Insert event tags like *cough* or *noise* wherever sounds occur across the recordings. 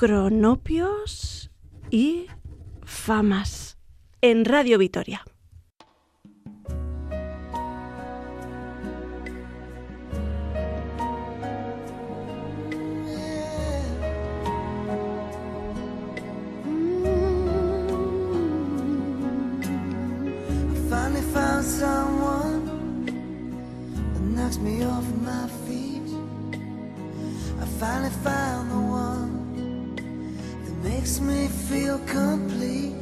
cronopios y famas en Radio Vitoria. found someone that knocks me off my feet. I finally found the makes me feel complete.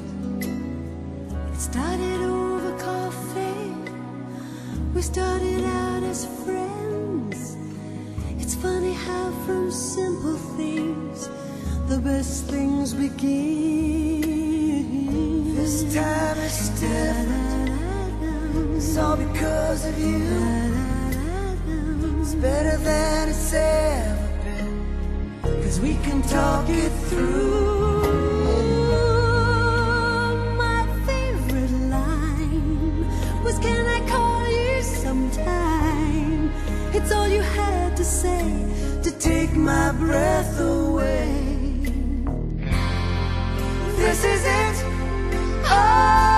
It started over coffee. We started out as friends. It's funny how from simple things the best things begin. This time it's different. It's all because of you. It's better than it's ever been. Cause we can talk it through. Say to take my breath away. This is it. Oh,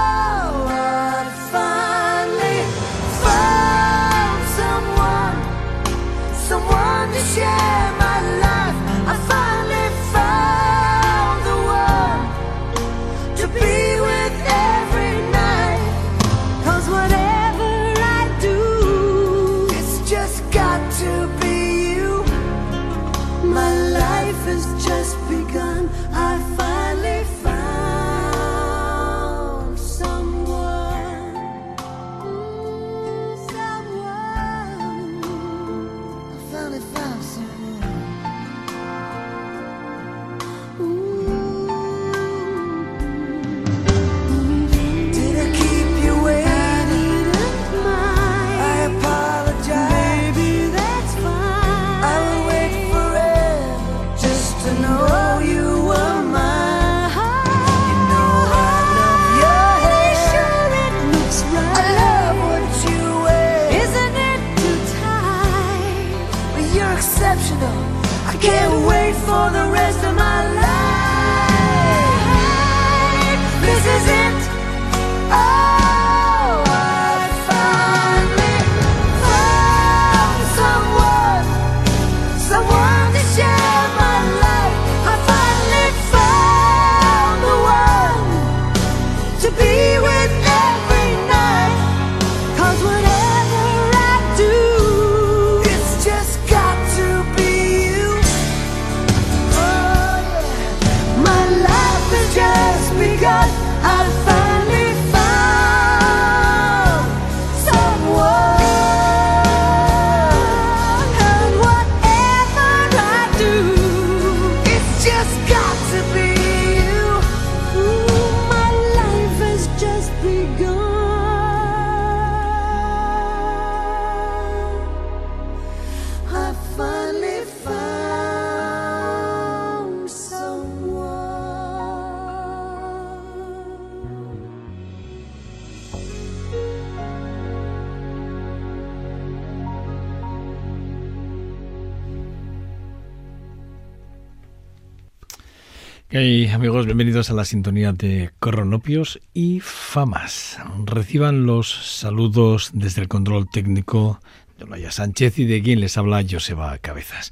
Hey, amigos, bienvenidos a la sintonía de Cronopios y Famas. Reciban los saludos desde el control técnico de Olaya Sánchez y de quien les habla Joseba Cabezas.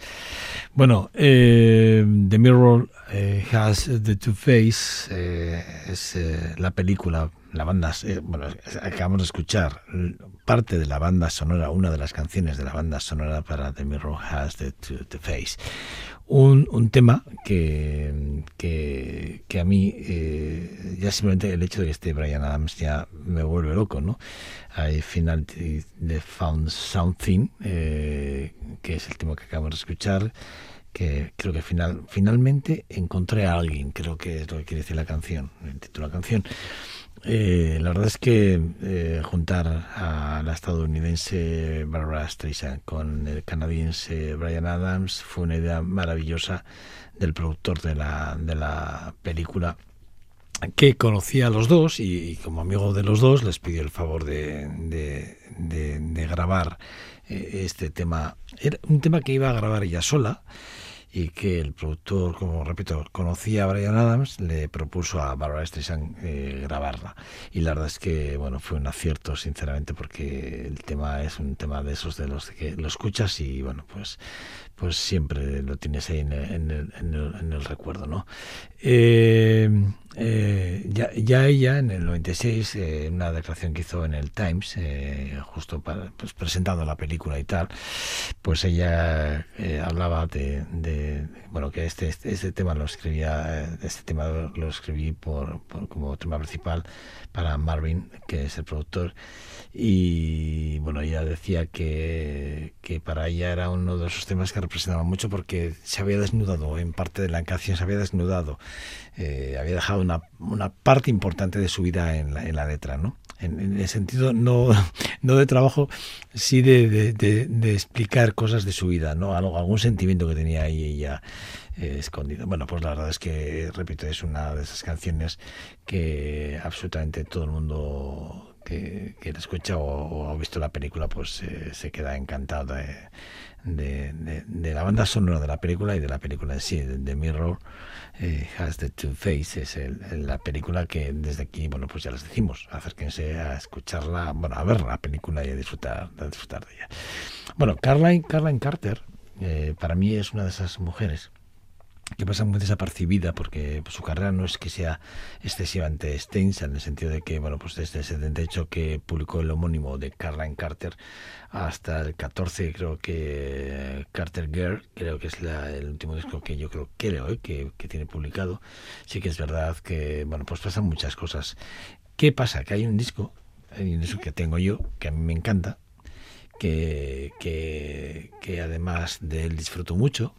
Bueno, eh, The Mirror eh, Has the Two Face eh, es la película, la banda, bueno, acabamos de escuchar parte de la banda sonora, una de las canciones de la banda sonora para The Mirror Has the Two Face. Un, un tema que, que, que a mí eh, ya simplemente el hecho de que esté Brian Adams ya me vuelve loco, ¿no? Hay final de Found Something, eh, que es el tema que acabamos de escuchar, que creo que final, finalmente encontré a alguien, creo que es lo que quiere decir la canción, el título de la canción. Eh, la verdad es que eh, juntar a la estadounidense Barbara Streisand con el canadiense Brian Adams fue una idea maravillosa del productor de la, de la película que conocía a los dos y, como amigo de los dos les pidió el favor de, de, de, de grabar eh, este tema. Era un tema que iba a grabar ella sola y que el productor, como repito, conocía a Brian Adams, le propuso a Barbara Streisand eh, grabarla. Y la verdad es que, bueno, fue un acierto, sinceramente, porque el tema es un tema de esos de los que lo escuchas y, bueno, pues pues siempre lo tienes ahí en el, en el, recuerdo, ¿no? Eh, eh, ya, ella en el 96, eh, una declaración que hizo en el Times, eh, justo para, pues, presentando la película y tal, pues ella eh, hablaba de, de, bueno, que este, este, este, tema lo escribía, este tema lo escribí por, por, como tema principal para Marvin, que es el productor, y bueno, ella decía que, que para ella era uno de esos temas que representaba mucho porque se había desnudado, en parte de la canción se había desnudado, eh, había dejado una, una, parte importante de su vida en la, en la letra, ¿no? En, el sentido no, *laughs* no de trabajo, sí de, de, de, de, explicar cosas de su vida, ¿no? Algún sentimiento que tenía ahí ella eh, escondido. Bueno, pues la verdad es que, repito, es una de esas canciones que absolutamente todo el mundo que, que la escucha o, o, ha visto la película, pues eh, se queda encantado de, de, de, de, la banda sonora de la película y de la película en sí, de, de Mirror eh, Has the Two Faces, es el, la película que desde aquí, bueno, pues ya les decimos, acérquense a escucharla, bueno, a ver la película y a disfrutar, a disfrutar de ella. Bueno, Caroline, Caroline Carter, eh, para mí es una de esas mujeres que pasa muy desapercibida porque su carrera no es que sea excesivamente extensa en el sentido de que bueno pues desde el 78 que publicó el homónimo de Caroline Carter hasta el 14 creo que Carter Girl creo que es la, el último disco que yo creo creo eh, que, que tiene publicado sí que es verdad que bueno pues pasan muchas cosas ¿qué pasa? que hay un disco hay un disco que tengo yo que a mí me encanta que, que, que además de él disfruto mucho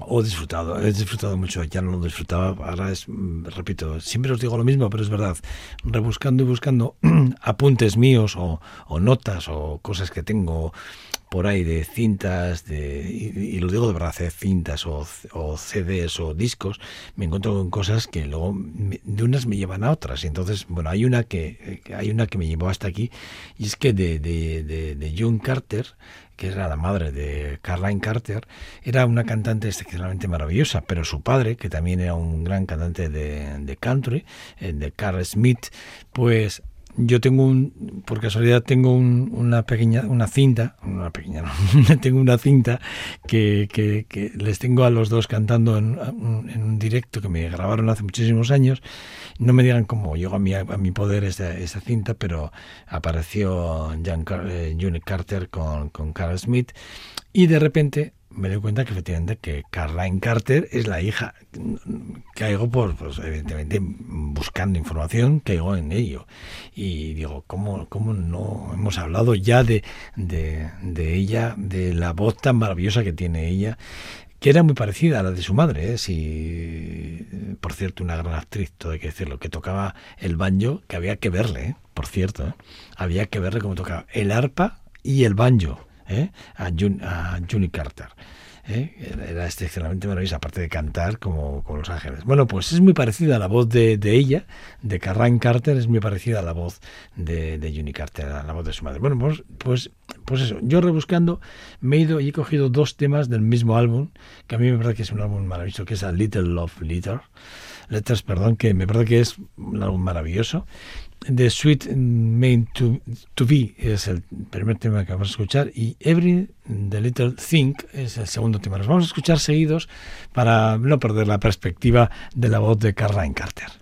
o disfrutado, he disfrutado mucho, ya no lo disfrutaba, ahora es, repito, siempre os digo lo mismo, pero es verdad, rebuscando y buscando *clears throat* apuntes míos o, o notas o cosas que tengo por ahí de cintas, de, y, y lo digo de verdad, de cintas o, o, CDs o discos, me encuentro con cosas que luego me, de unas me llevan a otras. Y entonces, bueno, hay una que, hay una que me llevó hasta aquí, y es que de, de, de, de June Carter, que era la madre de Caroline Carter, era una cantante excepcionalmente maravillosa, pero su padre, que también era un gran cantante de, de country, de Carl Smith, pues yo tengo un, por casualidad tengo un, una pequeña, una cinta, una pequeña, *laughs* tengo una cinta que, que, les tengo a los dos cantando en, en, un directo que me grabaron hace muchísimos años. No me digan cómo llegó a mi, a mi poder esa, esa cinta, pero apareció Jan, eh, June Carter con, con Carl Smith y de repente me doy cuenta que efectivamente que Caroline Carter es la hija. Caigo por, pues evidentemente, buscando información, caigo en ello. Y digo, ¿cómo, cómo no hemos hablado ya de, de, de ella, de la voz tan maravillosa que tiene ella? que era muy parecida a la de su madre, ¿eh? si, por cierto, una gran actriz, todo hay que decirlo, que tocaba el banjo, que había que verle, ¿eh? por cierto, ¿eh? había que verle cómo tocaba el arpa y el banjo ¿eh? a, Jun, a Junie Carter. ¿eh? Era excepcionalmente maravillosa, aparte de cantar como, como, Los Ángeles. Bueno, pues es muy parecida a la voz de, ella, de Caroline Carter, es muy parecida a la voz de, de Junie Carter, a la voz de su madre. Bueno, pues, pues, pues eso, yo rebuscando me he ido y he cogido dos temas del mismo álbum, que a mí me parece que es un álbum maravilloso, que es A Little Love Letter. Letters, perdón, que me parece que es un álbum maravilloso. The Sweet Main to, to Be es el primer tema que vamos a escuchar y Every the Little Thing es el segundo tema. Los vamos a escuchar seguidos para no perder la perspectiva de la voz de Caroline Carter.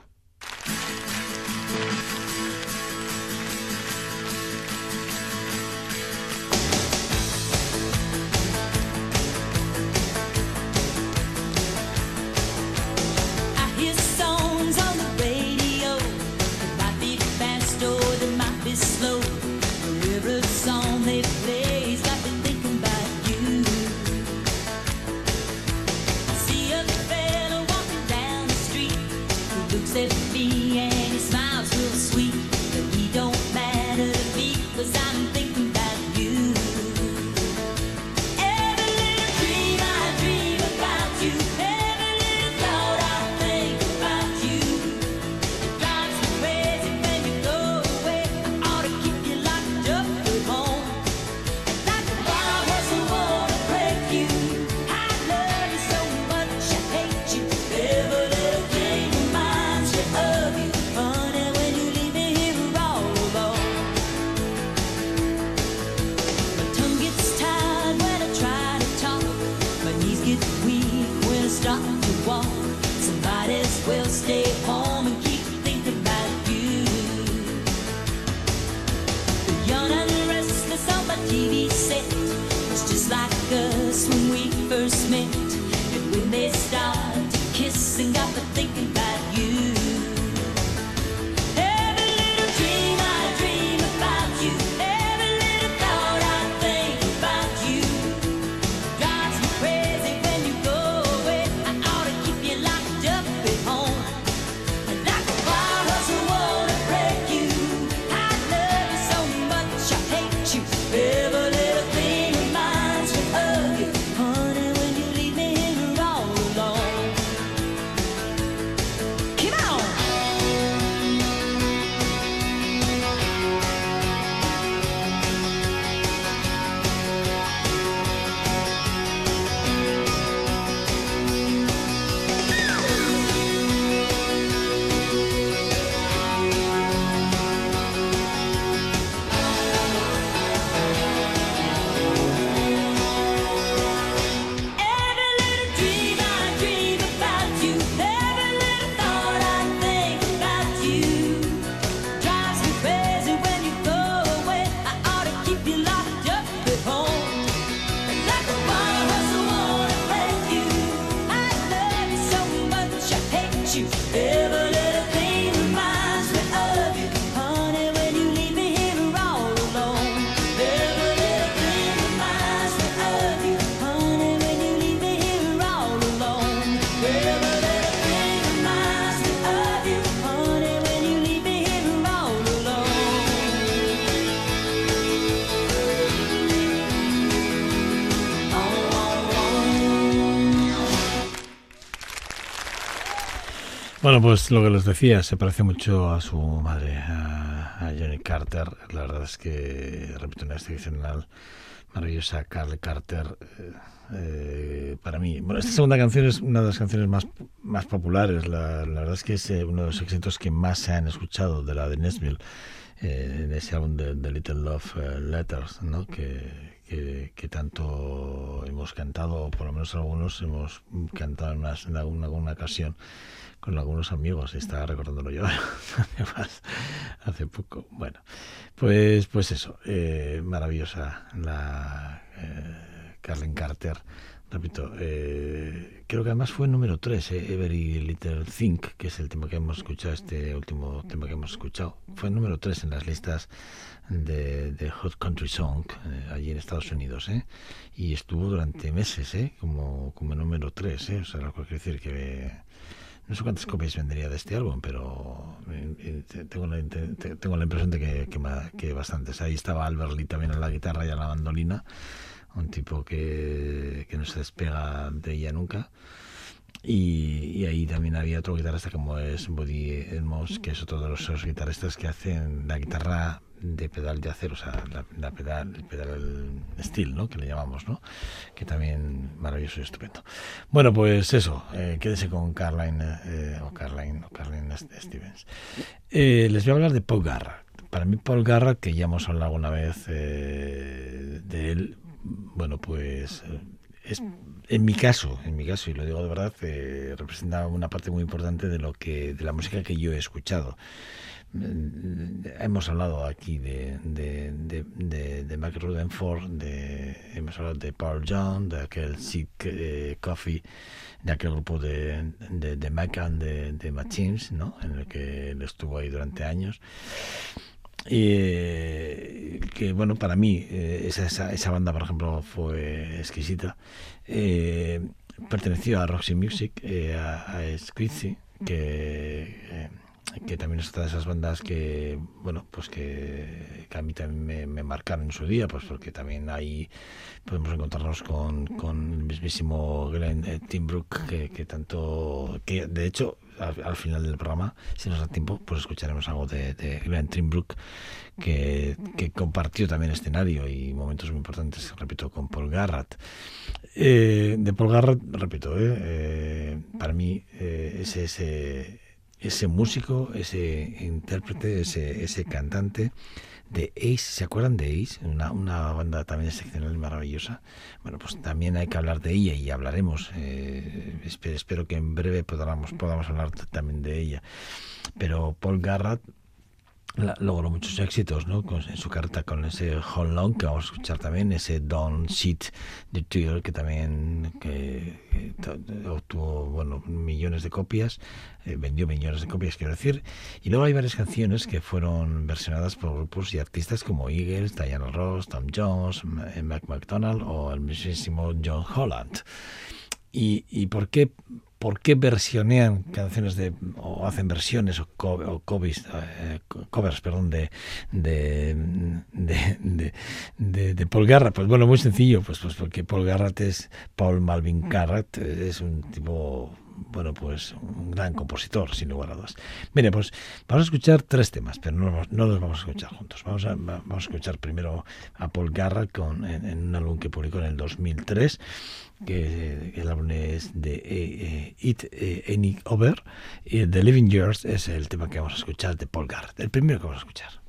Bueno, pues lo que les decía, se parece mucho a su madre, a, a Johnny Carter. La verdad es que, repito, una excepcional, maravillosa Carly Carter. eh, eh, para mí, bueno, esta segunda canción es una de las canciones más, más populares. La, verdad es que es eh, uno de los éxitos que más se han escuchado de la de Nesmith, eh, en ese álbum de, de Little Love eh, Letters, ¿no? que, que, que tanto hemos cantado, o por lo menos algunos hemos cantado en, alguna, ocasión con algunos amigos, y estaba recordándolo yo *laughs* además hace poco. Bueno, pues, pues eso, eh, maravillosa la eh, Carlin Carter. Repito, eh, creo que además fue número 3, eh, Every Little Think, que es el tema que hemos escuchado, este último tema que hemos escuchado. Fue número 3 en las listas de, de Hot Country Song eh, allí en Estados Unidos, ¿eh? Y estuvo durante meses, ¿eh? Como, número 3, ¿eh? O sea, lo que quiere decir que no sé cuántas copias vendería de este álbum, pero eh, eh, te- tengo la, te- te- tengo la impresión de que, que, que bastantes. Ahí estaba Albert Lee también en la guitarra y en la bandolina, un tipo que, que no se despega de ella nunca. Y, y ahí también había otro guitarrista como es Buddy Edmonds, que es otro de los, guitarristas que hacen la guitarra de pedal de acero, o sea, la, la pedal, el pedal steel, ¿no? Que le llamamos, ¿no? Que también maravilloso y estupendo. Bueno, pues eso, eh, quédese con Carline, eh, o Carline, o Carline Stevens. Eh, les voy a hablar de Paul Garrett. Para mí Paul Garrett, que ya hemos hablado alguna vez eh, de él, bueno, pues es en mi caso, en mi caso, y lo digo de verdad, eh, representa una parte muy importante de lo que, de la música que yo he escuchado. Mm, Hemos hablado aquí de, de, de, de, de Mac Rutherford, de, hemos hablado de Paul John, de aquel Sick eh, Coffee, de aquel grupo de, de, de Mac and de, de Machines, ¿no? en el que él estuvo ahí durante años. Eh, que bueno, para mí eh, esa, esa, banda, por ejemplo, fue exquisita. Eh, perteneció a Roxy Music, eh, a, a que, eh, que también es otra de esas bandas que, bueno, pues que, a mí también me, marcaron en su día, pues porque también ahí podemos encontrarnos con, con el mismísimo Glenn eh, Timbrook, que tanto, que de hecho al, al final del programa, si nos da tiempo, pues escucharemos algo de, de Glenn Timbrook, que, compartió también escenario y momentos muy importantes, repito, con Paul Garrett. Eh, de Paul Garrett, repito, eh, eh, para mí eh, ese, ese, ese músico, ese intérprete, ese, ese cantante de Ace, ¿se acuerdan de Ace? Una, una banda también excepcional y maravillosa. Bueno, pues también hay que hablar de ella y hablaremos. Eh, espero, espero, que en breve podamos, podamos hablar también de ella. Pero Paul Garrett la, logró muchos éxitos ¿no? con, en su carta con ese Hold Long que vamos a escuchar también, ese Don't Shit de Twitter que también que, obtuvo bueno, millones de copias, eh, vendió millones de copias quiero decir, y luego hay varias canciones que fueron versionadas por grupos y artistas como Eagles, Diana Ross, Tom Jones, Mac McDonald o el mismísimo John Holland. ¿Y, y por qué por qué versionean canciones de o hacen versiones o, co o covers, eh, covers perdón de de, de, de, de, de Paul Garrett pues bueno muy sencillo pues pues porque Paul Garrett es Paul Malvin Garrett es un tipo bueno, pues un gran compositor, sin lugar a dudas. Mire, pues vamos a escuchar tres temas, pero no, no los vamos a escuchar juntos. Vamos a, vamos a escuchar primero a Paul Garrett con, en, en, un álbum que publicó en el 2003, que el álbum es de eh, eh, It eh, Any Over, y The Living Years es el tema que vamos a escuchar de Paul Garrett, el primero que vamos a escuchar.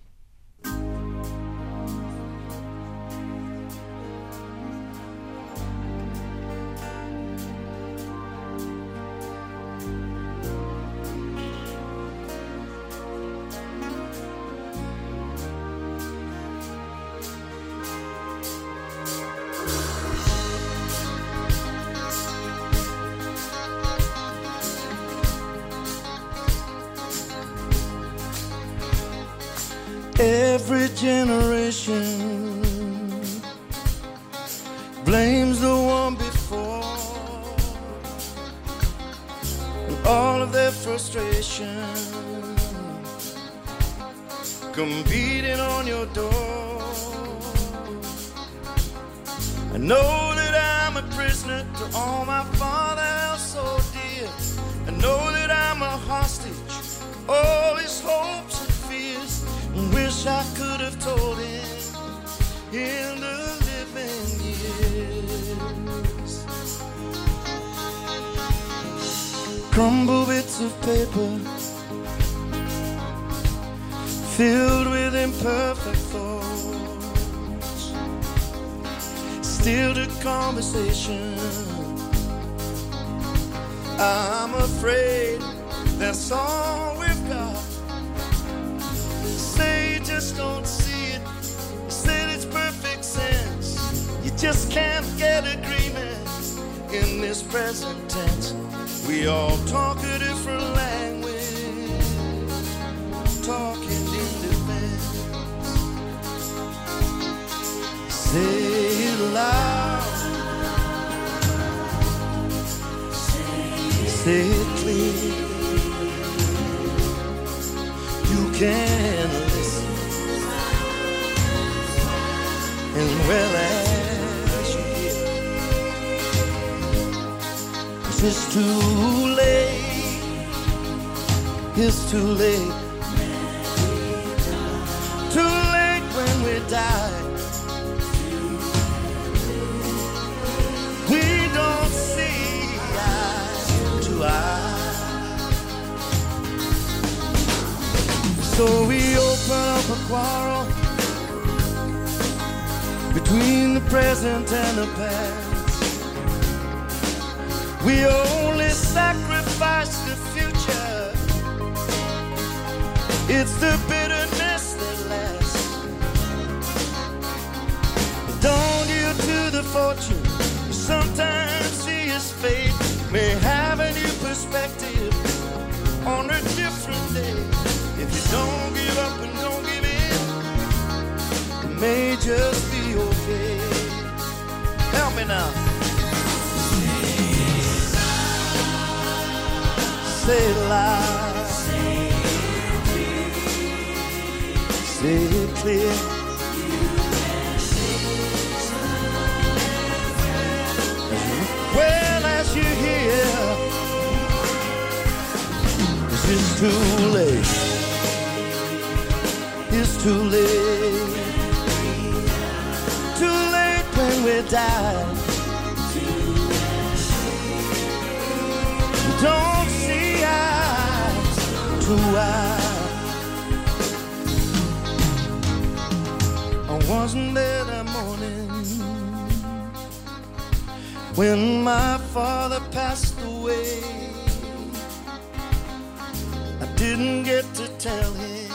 Present tense. We all talk a different language, talking in defense. Say it loud. Say it clear. You can it's too late. It's too late. Too late when we die. We don't see eye to eye. So we open up a quarrel between the present and the past. We only sacrifice the future. It's the bitterness that lasts. Don't yield to the fortune. You sometimes see his fate may have a new perspective on a different day. If you don't give up and don't give in, may just Say it loud. Say it clear. Well, as you hear, this is too late. It's too late. Too late when we die. Eye. I wasn't there that morning when my father passed away. I didn't get to tell him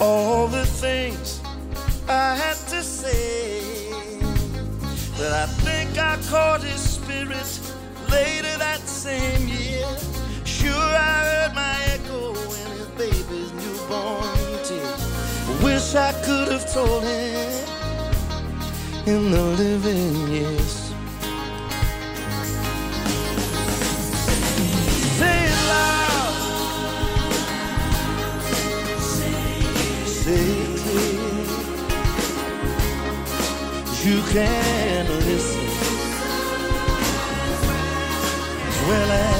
all the things I had to say. But I think I caught his spirit later that same year. Heard my echo in his baby's newborn tears. Wish I could have told him in the living years. Say it loud. Say it clear. You can listen as well as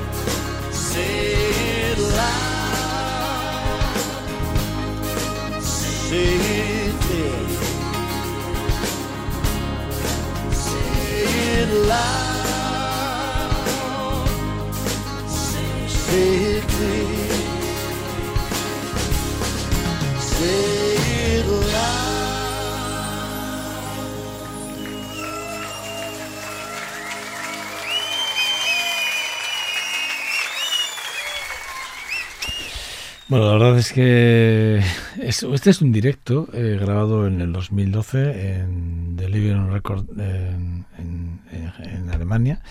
Bueno, la verdad es que *laughs* es- este es un directo eh, grabado en el 2012 en The Living Record en, en- Alemania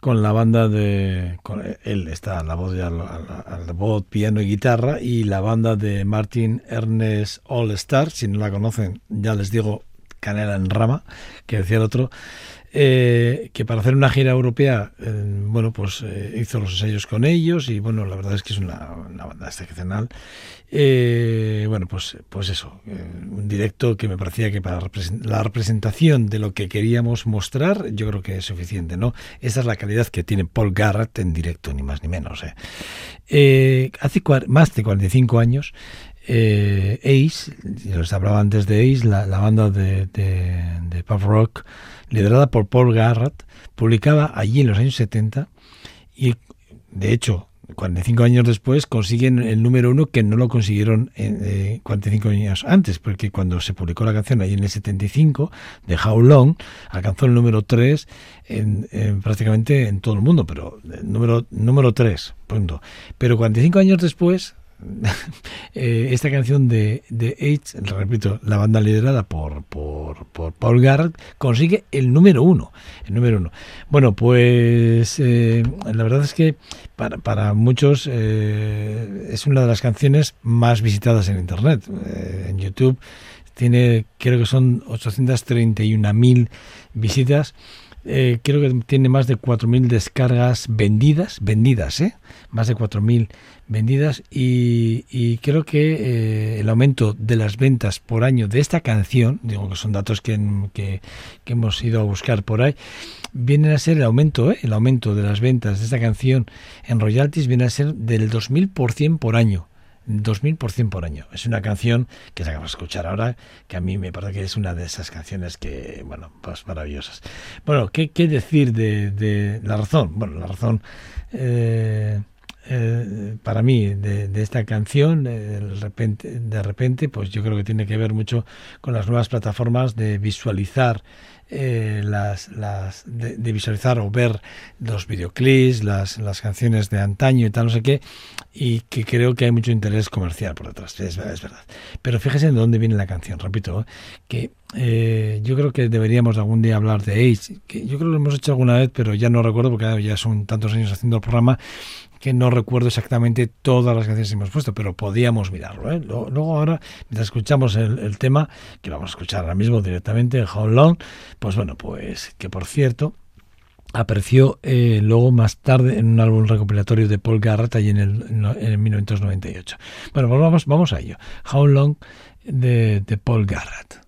con la banda de con él está la voz la voz piano y guitarra y la banda de Martin Ernest All Star si no la conocen ya les digo canela en rama que decía el otro eh, que para hacer una gira europea, eh, bueno, pues eh, hizo los ensayos con ellos y bueno, la verdad es que es una, una banda excepcional. Eh, bueno, pues, pues eso, eh, un directo que me parecía que para la representación de lo que queríamos mostrar, yo creo que es suficiente, ¿no? Esa es la calidad que tiene Paul Garrett en directo, ni más ni menos. ¿eh? Hace más de 45 años, Ace, les hablaba antes de Ace, la, la banda de, de, de pop rock, liderada por Paul Garrett, publicaba allí en los años 70 y, de hecho, 45 años después consiguen el número uno que no lo consiguieron eh, 45 años antes, porque cuando se publicó la canción allí en el 75 de How Long, alcanzó el número 3 en, en prácticamente en todo el mundo, pero eh, número número 3, punto. Pero 45 años después *laughs* esta canción de, de H, repito, la banda liderada por, por, por Paul Garrett, consigue el número uno. El número uno. Bueno, pues eh, la verdad es que para, para muchos eh, es una de las canciones más visitadas en Internet. Eh, en YouTube tiene, creo que son 831.000 visitas. Eh, creo que tiene más de 4.000 descargas vendidas, vendidas, ¿eh? Más de 4.000 vendidas y, y creo que eh, el aumento de las ventas por año de esta canción, digo que son datos que, que, hemos ido a buscar por ahí, viene a ser el aumento, ¿eh? el aumento de las ventas de esta canción en royalties viene a ser del 2000% por año. 2000% por año. Es una canción que se acaba de escuchar ahora, que a mí me parece que es una de esas canciones que, bueno, pues maravillosas. Bueno, ¿qué, qué decir de, de, la razón? Bueno, la razón eh, eh, para mí de, esta canción, eh, de, repente, de repente, pues yo creo que tiene que ver mucho con las nuevas plataformas de visualizar eh, las, de, visualizar o ver los videoclips, las, las canciones de antaño y tal, no sé qué, y que creo que hay mucho interés comercial por detrás, es, es verdad. Pero fíjese de dónde viene la canción, repito, que eh, yo creo que deberíamos algún día hablar de Age, que yo creo que lo hemos hecho alguna vez, pero ya no recuerdo porque ya son tantos años haciendo el programa que no recuerdo exactamente todas las canciones que hemos puesto, pero podíamos mirarlo. ¿eh? Luego, ahora, mientras escuchamos el, tema, que vamos a escuchar ahora mismo directamente, How Long, pues bueno, pues que por cierto, apareció eh, luego más tarde en un álbum recopilatorio de Paul Garrett allí en el, en el 1998. Bueno, pues vamos, vamos a ello. How Long de, de Paul Garrett.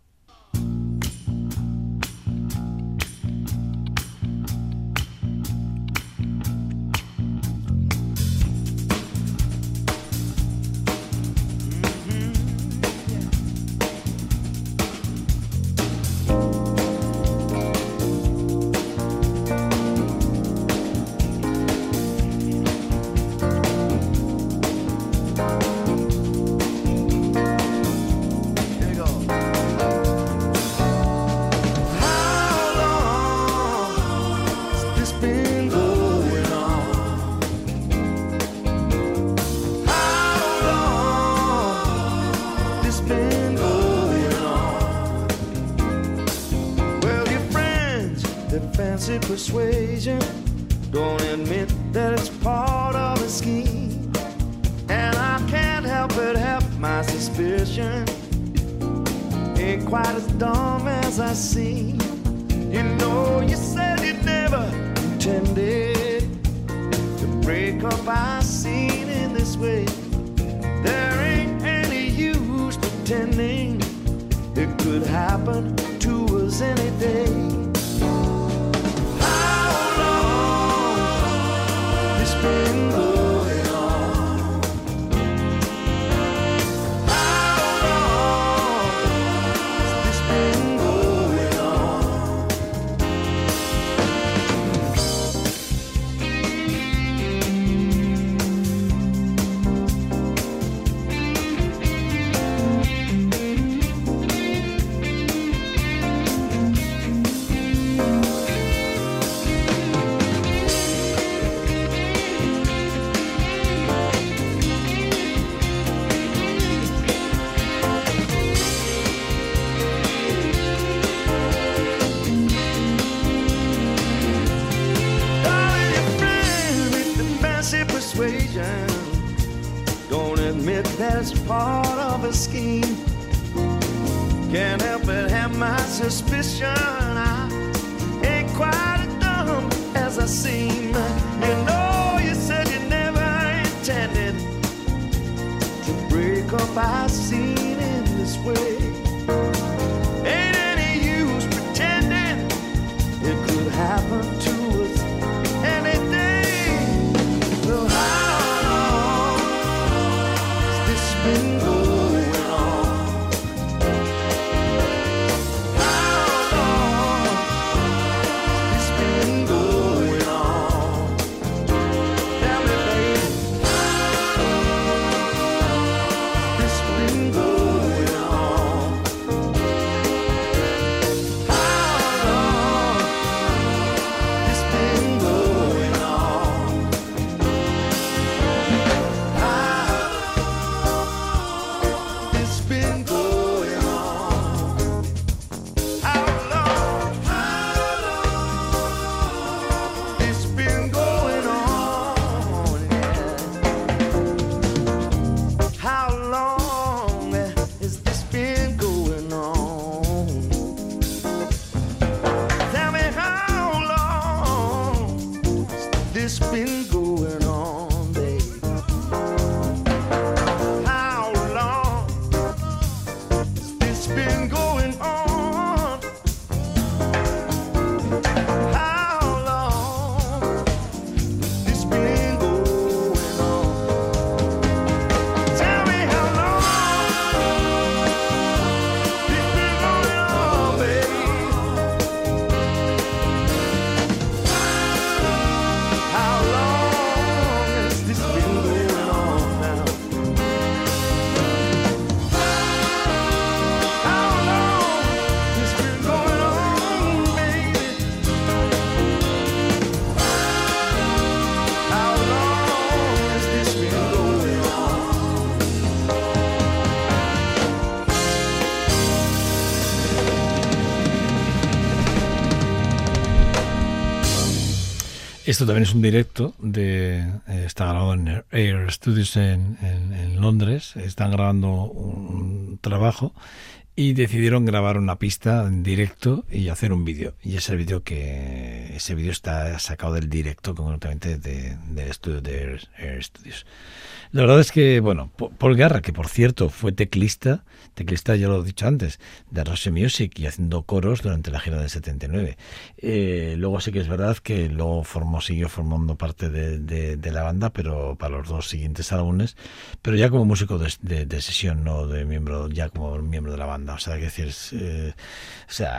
Esto también es un directo de eh, está grabado en Air Studios en, Londres. Están grabando un trabajo y decidieron grabar una pista en directo y hacer un vídeo. Y ese vídeo que ese vídeo está sacado del directo concretamente de- del estudio de Air, Studios. La verdad es que, bueno, Paul Garra, que por cierto fue teclista, teclista ya lo he dicho antes, de Rush Music y haciendo coros durante la gira del 79. Eh, luego sí que es verdad que luego formó, siguió formando parte de, la banda, pero para los dos siguientes álbumes, pero ya como músico de, de- sesión, no de miembro, ya como miembro de la banda. O sea, que decir, eh, o sea,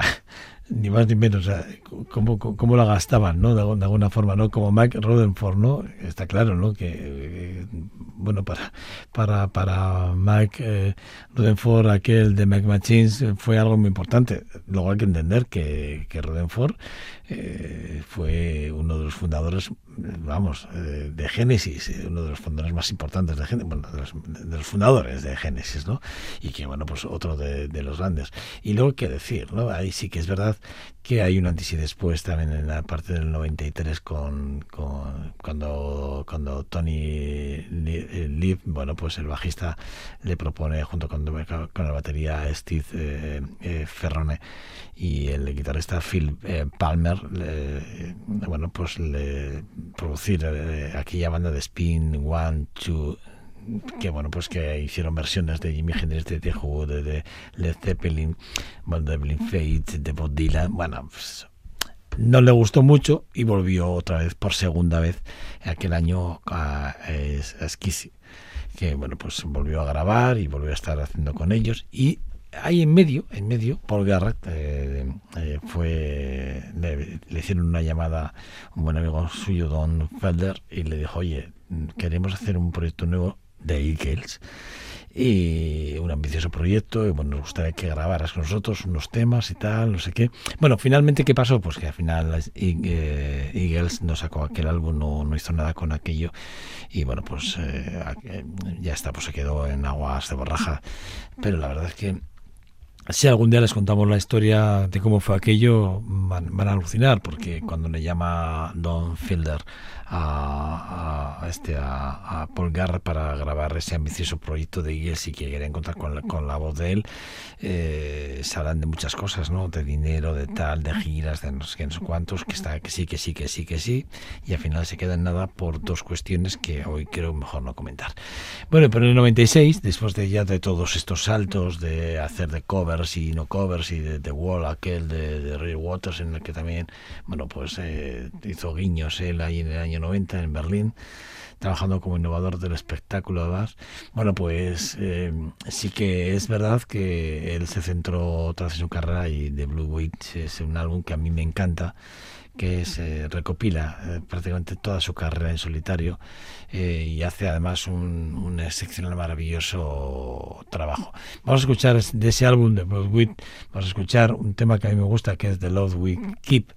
ni más ni menos, o sea, cómo, cómo la gastaban, ¿no? De, alguna forma, ¿no? Como Mike Rodenford, ¿no? Está claro, ¿no? Que, eh, bueno, para, para, para Mike eh, aquel de Mike Machines, eh, fue algo muy importante. Luego hay que entender que, que Rodenford eh, fue uno de los fundadores, vamos, eh, de Génesis, eh, uno de los fundadores más importantes de Génesis, bueno, de los, de los fundadores de Génesis, ¿no? Y que, bueno, pues otro de, de los grandes. Y luego, ¿qué decir, no? Ahí sí que es verdad que hay un antes y después también en la parte del 93 con, con cuando, cuando Tony Lee, eh, bueno, pues el bajista le propone junto con, con la batería Steve eh, eh, Ferrone y el guitarrista Phil eh, Palmer, bueno, pues le producir eh, aquella banda de Spin One, Two, que bueno, pues que hicieron versiones de Jimi Hendrix, de The Who, de, Led Zeppelin, de Blind Fate, de Bob Dylan, bueno, pues no le gustó mucho y volvió otra vez por segunda vez aquel año a, a que bueno pues volvió a grabar y volvió a estar haciendo con ellos. Y ahí en medio en medio Paul Garrett eh, eh, fue le, le hicieron una llamada un buen amigo suyo Don Felder y le dijo oye queremos hacer un proyecto nuevo de Eagles. Y un ambicioso proyecto y bueno nos gustaría que grabaras con nosotros unos temas y tal no sé qué. Bueno finalmente qué pasó pues que al final eh, Eagles no sacó aquel álbum no, no hizo nada con aquello. Y bueno pues eh, eh, ya está pues se quedó en aguas de borraja. Pero la verdad es que Si algún día les contamos la historia de cómo fue aquello, van, van a alucinar, porque cuando le llama Don Fielder a, a este a, a Paul Garrett para grabar ese ambicioso proyecto de Eagles y que quieren contar con la, con la voz de él, eh, se hablan de muchas cosas, ¿no? De dinero, de tal, de giras, de no sé qué, no sé cuántos, que está que sí, que sí, que sí, que sí, y al final se queda en nada por dos cuestiones que hoy creo mejor no comentar. Bueno, pero en el 96, después de ya de todos estos saltos de hacer de covers y no covers y de The Wall, aquel de, de Ray Waters, en el que también, bueno, pues eh, hizo guiños él ahí en el año 90 en Berlín, trabajando como innovador del espectáculo además. Bueno, pues eh, sí que es verdad que él se centró en su carrera y The Blue Witch es un álbum que a mí me encanta que se recopila eh, prácticamente toda su carrera en solitario eh, y hace además un, excepcional maravilloso trabajo. Vamos a escuchar es- de ese álbum de Broadway, vamos a escuchar un tema que a mí me gusta que es The Love We Keep.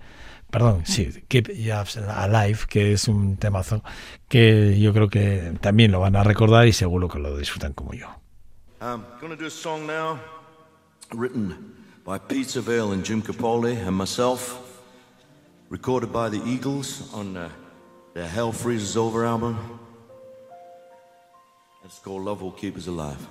Perdón, sí, Keep Jobs Alive, que es un temazo que yo creo que también lo van a recordar y seguro que lo disfrutan como yo. I'm gonna do a song now written by Pete Saville and Jim Capaldi and myself, recorded by the Eagles on uh, their Hell Freezes Over album. It's called Love Will Keep Us Alive.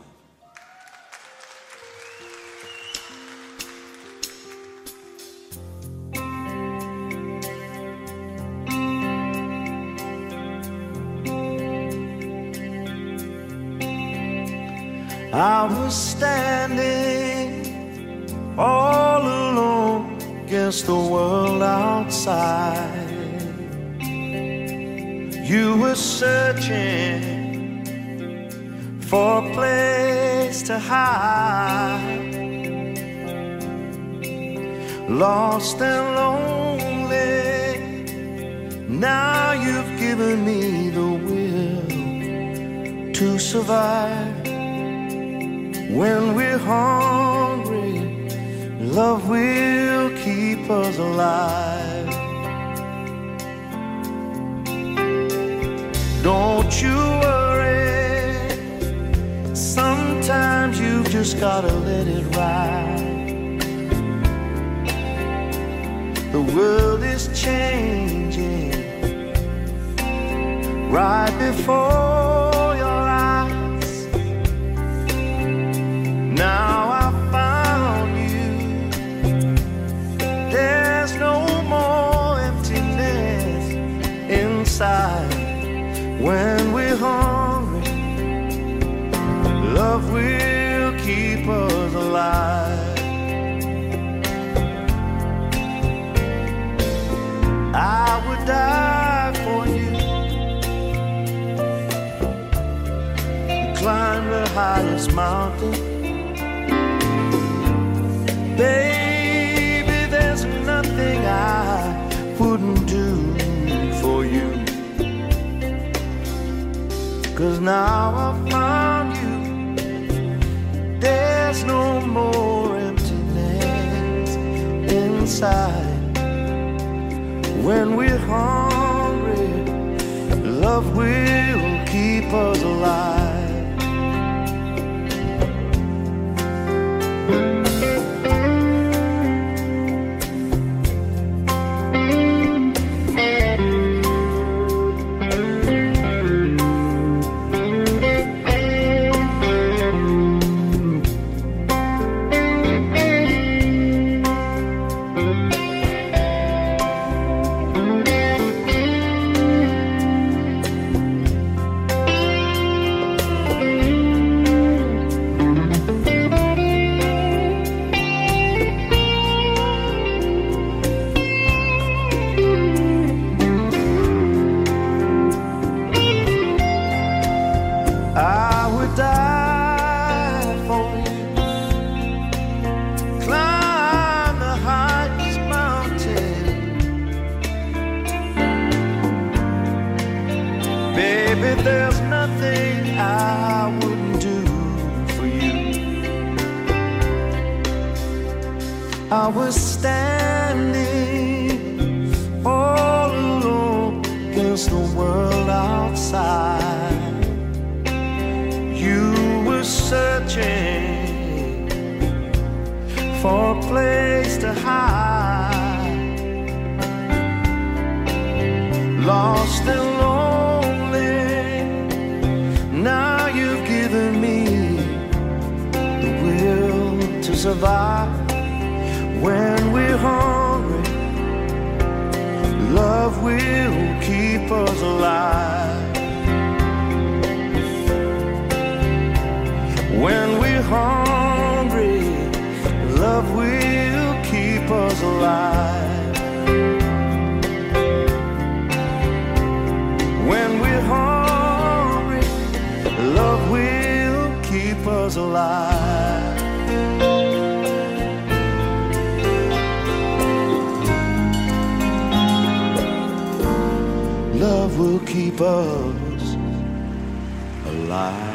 I was standing alone against the world outside. You were searching for a place to hide. Lost and lonely. Now you've given me the will to survive. When we're hungry, love will keep us alive. Don't you worry, sometimes you've just gotta let it ride. The world is changing right before When we're hungry, love will keep us alive. I would die for you. Climb the highest mountain. Baby, Cause now I've found you. There's no more emptiness inside. When we're hungry, love will keep us alive. Survive. When we're hungry, love will keep us alive. When we're hungry, love will keep us alive. When we're hungry, love will keep us alive. Keep us alive.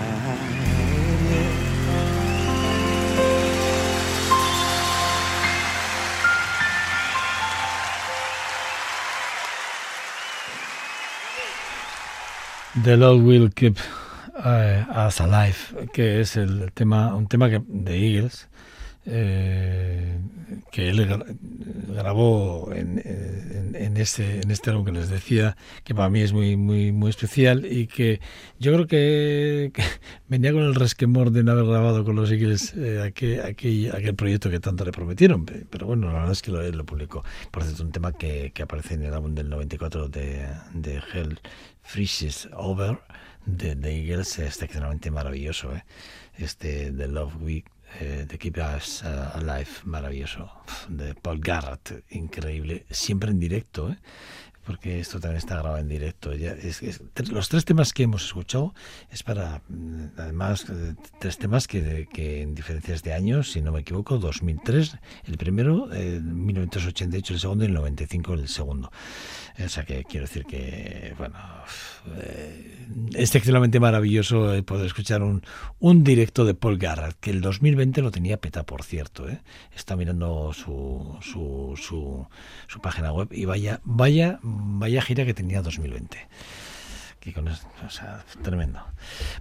The Lord Will Keep eh, Us Alive, que es el tema, un tema que, de Eagles, eh, que él gra- grabó en, en, en este, en este álbum que les decía, que para mí es muy, muy, muy especial y que yo creo que, *laughs* venía con el resquemor de no haber grabado con los Eagles eh, aquel, aquel, aquel proyecto que tanto le prometieron, pe- pero bueno, la verdad es que lo, lo publicó. Por cierto, un tema que, que aparece en el álbum del 94 de, de Hell Freezes Over de, de Eagles, es excepcionalmente maravilloso. ¿eh? Este The Love Week eh, de Keep Us uh, Alive, maravilloso, de Paul Garrett, increíble, siempre en directo, ¿eh? Porque esto también está grabado en directo. Los tres temas que hemos escuchado es para, mm, además, eh, tres temas que, en diferencias de años, si no me equivoco, 2003 el primero, eh, 1988 el segundo y el 95 el segundo. O sea que quiero decir que, bueno, eh, es extremadamente maravilloso eh, poder escuchar un, un directo de Paul Garrett, que el 2020 lo tenía peta, por cierto. ¿eh? Está mirando su, su, su, su página web y vaya, vaya, vaya gira que tenía 2020. Que con tremendo.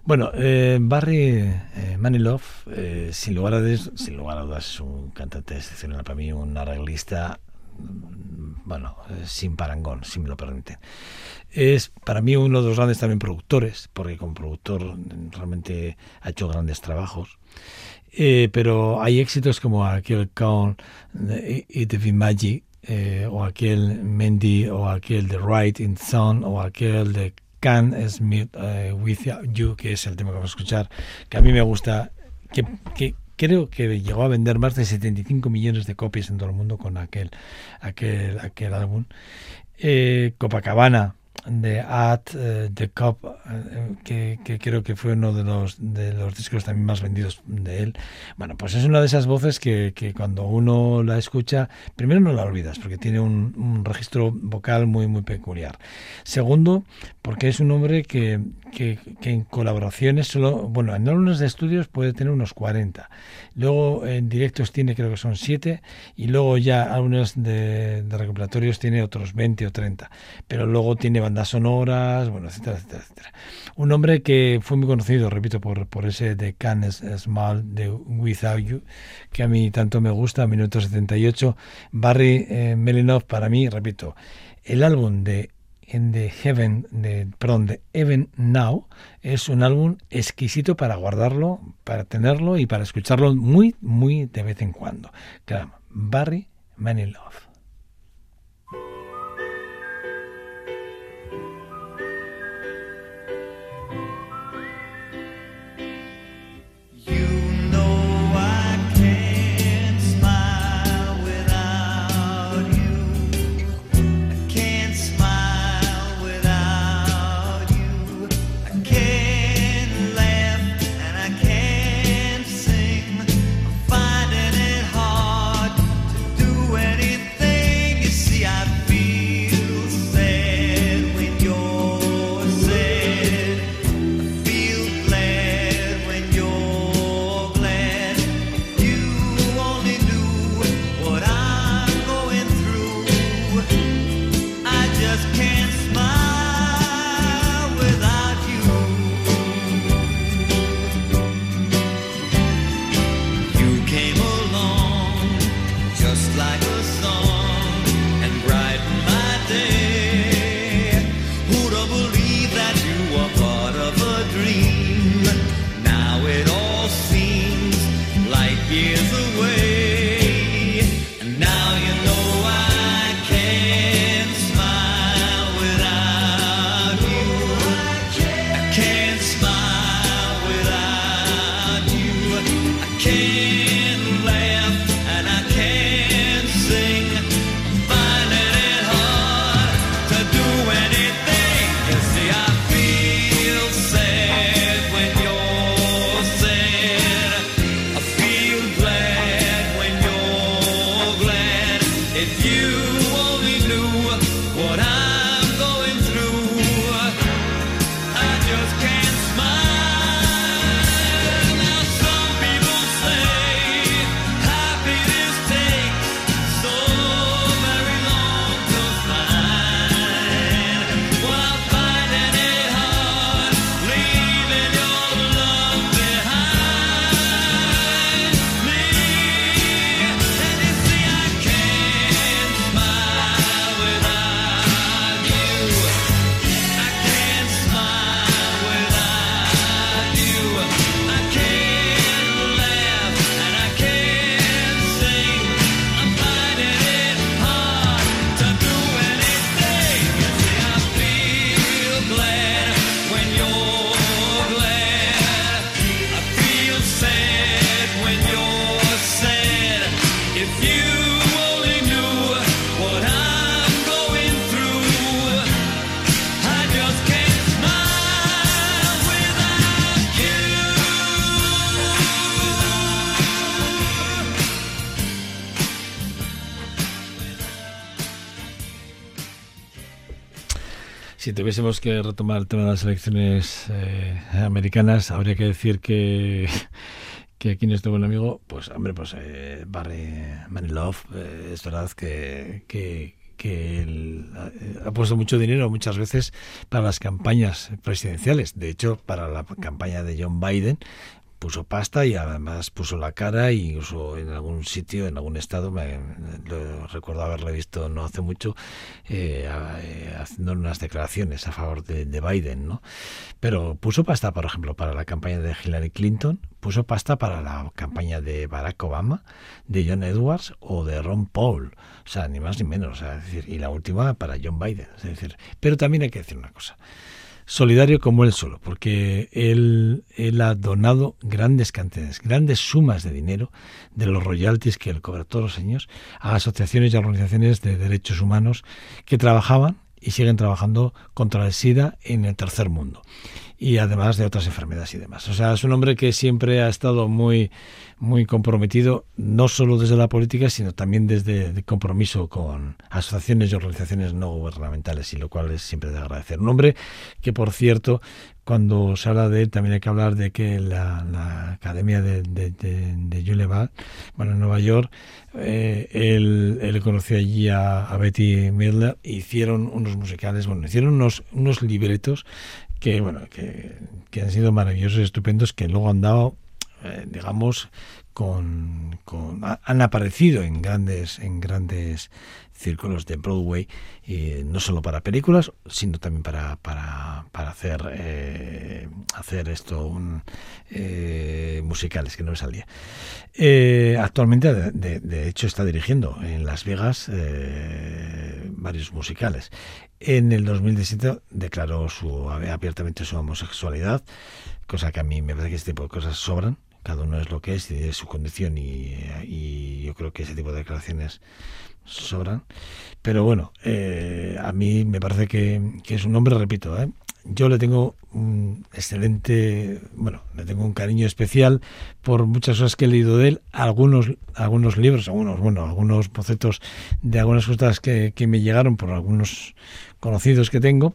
Bueno, eh, Barry eh, Manilow, eh, sin, lugar a des- sin lugar a dudas, es un cantante excepcional para mí, un arreglista mm, bueno, eh, sin parangón, si me lo permiten. Es para mí uno de los grandes también productores, porque como productor realmente ha hecho grandes trabajos. Pero hay éxitos como aquel Count y The Magic, eh, o aquel Mendy, o aquel The Right in Sun, o aquel de Can Smith eh, With You, que es el tema que vamos a escuchar, que a mí me gusta, que, que creo que llegó a vender más de 75 millones de copias en todo el mundo con aquel, aquel, aquel álbum. Eh, Copacabana de At eh, the Cop, eh, que, que creo que fue uno de los, de los discos también más vendidos de él. Bueno, pues es una de esas voces que, que cuando uno la escucha, primero no la olvidas, porque tiene un registro vocal muy, muy peculiar. Segundo, porque es un hombre que, que, que en colaboraciones solo, bueno, en álbumes de estudios puede tener unos 40. Luego en directos tiene creo que son 7 y luego ya álbumes de, de recopilatorios tiene otros 20 o 30. Pero luego tiene bandas sonoras, bueno, etcétera, etcétera, etcétera. Un hombre que fue muy conocido, repito, por, por ese de Can Small de Without You, que a mí tanto me gusta, minuto 78. Barry eh, Melinoff, para mí, repito, el álbum de en The Heaven, de, perdón, de Even Now, es un álbum exquisito para guardarlo, para tenerlo y para escucharlo muy, muy de vez en cuando. Claro, Barry Manilow. I Que retomar el tema de las elecciones eh, americanas, habría que decir que, *laughs* que aquí nuestro buen amigo, pues hombre, pues eh, Barry Manilow, eh, es verdad que, que, que él eh, ha puesto mucho dinero muchas veces para las campañas presidenciales. De hecho, para la campaña de John Biden puso pasta y además puso la cara y incluso en algún sitio, en algún estado, me, recuerdo haberle visto no hace mucho, eh, eh, haciendo unas declaraciones a favor de, de Biden, ¿no? Pero puso pasta, por ejemplo, para la campaña de Hillary Clinton, puso pasta para la campaña de Barack Obama, de John Edwards o de Ron Paul, o sea, ni más ni menos, o sea, y la última para John Biden, es decir, pero también hay que decir una cosa, solidario como él solo, porque él, ha donado grandes cantidades, grandes sumas de dinero de los royalties que él cobra todos los años a asociaciones y organizaciones de derechos humanos que trabajaban y siguen trabajando contra el SIDA en el tercer mundo y además de otras enfermedades y demás. O sea, es un hombre que siempre ha estado muy, muy comprometido, no solo desde la política, sino también desde el compromiso con asociaciones y organizaciones no gubernamentales, y lo cual es siempre de agradecer. Un hombre que, por cierto, cuando se habla de él, también hay que hablar de que la, la Academia de, de, de, de bueno, en Nueva York, eh, él, él conoció allí a, a Betty Midler, hicieron unos musicales, bueno, hicieron unos, unos libretos que bueno que, que han sido maravillosos estupendos que luego han dado eh, digamos con, con ha- han aparecido en grandes en grandes círculos de Broadway y no solo para películas sino también para para, para hacer eh, hacer esto un, eh, musicales que no me salía Eh, actualmente de hecho está dirigiendo en Las Vegas eh, varios musicales en el 2017 declaró su abiertamente su homosexualidad, cosa que a mí me parece que este tipo de cosas sobran. Cada uno es lo que es y es su condición y, y yo creo que ese tipo de declaraciones sobran. Pero bueno, eh, a mí me parece que, que es un hombre, repito, ¿eh? yo le tengo un excelente, bueno, le tengo un cariño especial por muchas cosas que he leído de él, algunos, algunos libros, algunos, bueno, algunos bocetos de algunas cosas que, que me llegaron por algunos conocidos que tengo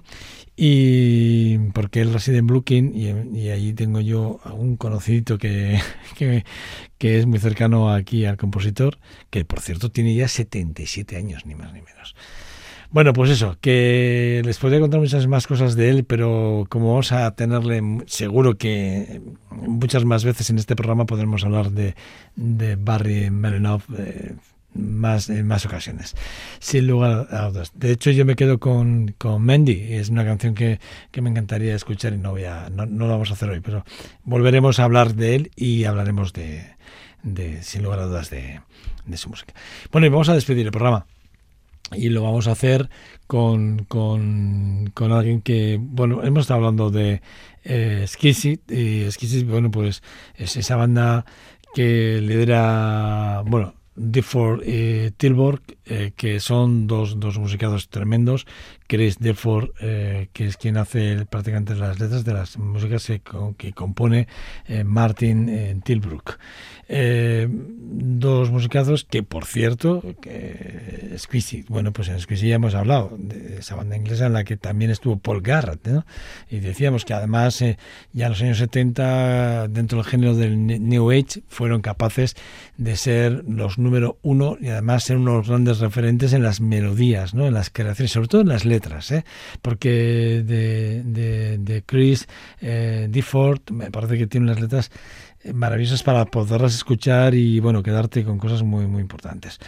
y porque él reside en Brooklyn y, allí tengo yo a un conocidito *laughs* que, que, es muy cercano aquí al compositor, que por cierto tiene ya 77 años, ni más ni menos. Bueno, pues eso, que les podría contar muchas más cosas de él, pero como vamos a tenerle, seguro que muchas más veces en este programa podremos hablar de, de Barry Melenoff, eh, más en más ocasiones, sin lugar a dudas. De hecho, yo me quedo con, con Mendy, es una canción que, que me encantaría escuchar y no, voy a, no, no lo vamos a hacer hoy, pero volveremos a hablar de él y hablaremos de, de sin lugar a dudas, de, de su música. Bueno, y vamos a despedir el programa y lo vamos a hacer con, con, con alguien que, bueno, hemos estado hablando de eh, y Skizzy, bueno, pues es esa banda que lidera, bueno, Difford y Tilburg, eh, que son dos, dos musicados tremendos. Chris Difford, eh, que es quien hace prácticamente las letras de las músicas que, que compone eh, Martin eh, Tilbrook. Eh, dos musicazos que, por cierto, que Squeezy, bueno, pues en Squeezy ya hemos hablado de esa banda inglesa en la que también estuvo Paul Garrett, ¿no? Y decíamos que además eh, ya en los años 70, dentro del género del ne- New Age, fueron capaces de ser los número uno y además ser unos grandes referentes en las melodías, ¿no? En las creaciones, sobre todo en las letras, ¿eh? Porque de, de, Chris eh, Difford me parece que tiene unas letras maravillosas para poderlas escuchar y bueno quedarte con cosas muy muy importantes.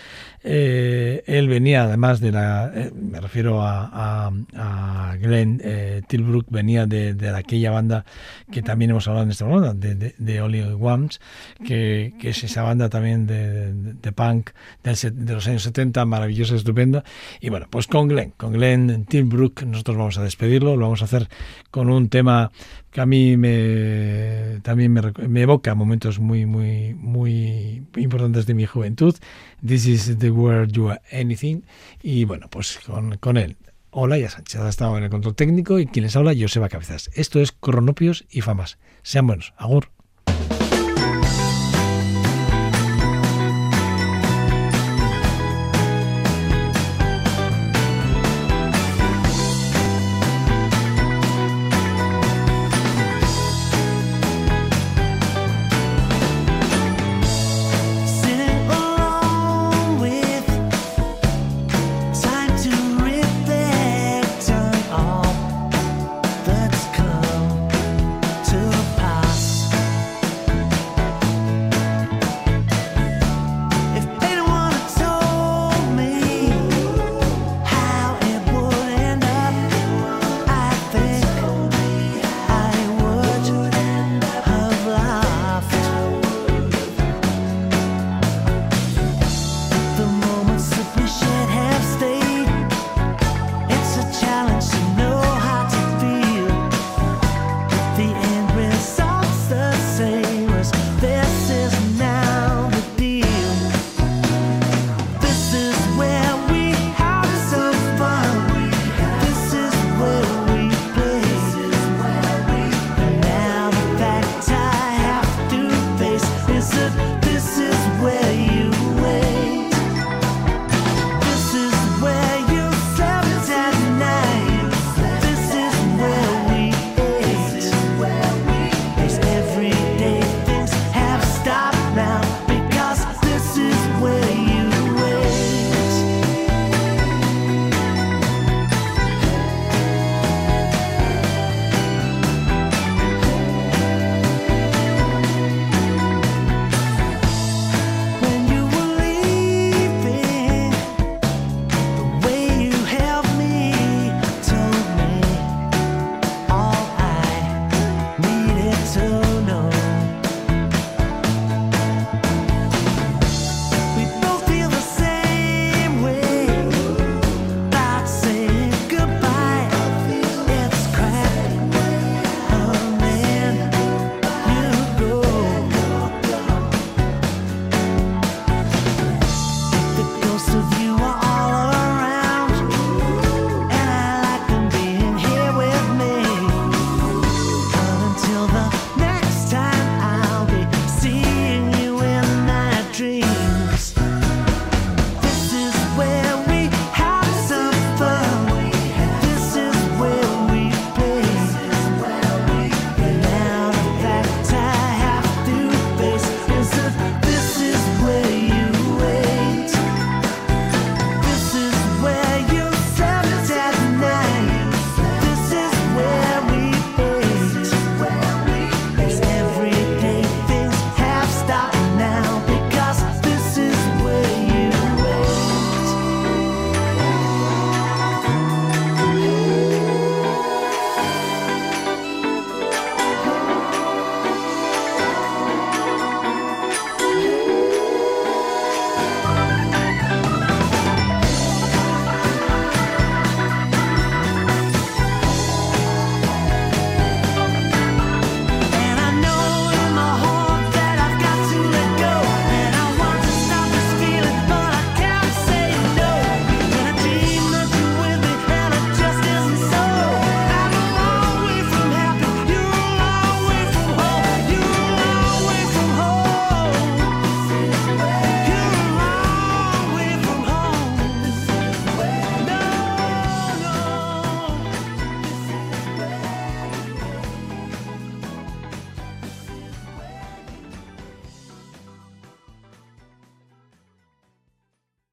Eh, él venía además de la eh, me refiero a, a, Glenn eh, Tilbrook venía de, de aquella banda que también hemos hablado en esta banda de, de, de Only Ones que, que es esa banda también de, de, punk del de los años 70 maravillosa estupenda. Y bueno pues con Glenn con Glenn Tilbrook nosotros vamos a despedirlo lo vamos a hacer con un tema que a mí me también me, me evoca momentos muy muy muy importantes de mi juventud This is the word you are anything y bueno pues con, con él Hola, ya Sánchez ha estado en el control técnico y quien les habla, Joseba Cabezas. Esto es Cronopios y Famas. Sean buenos. Agur.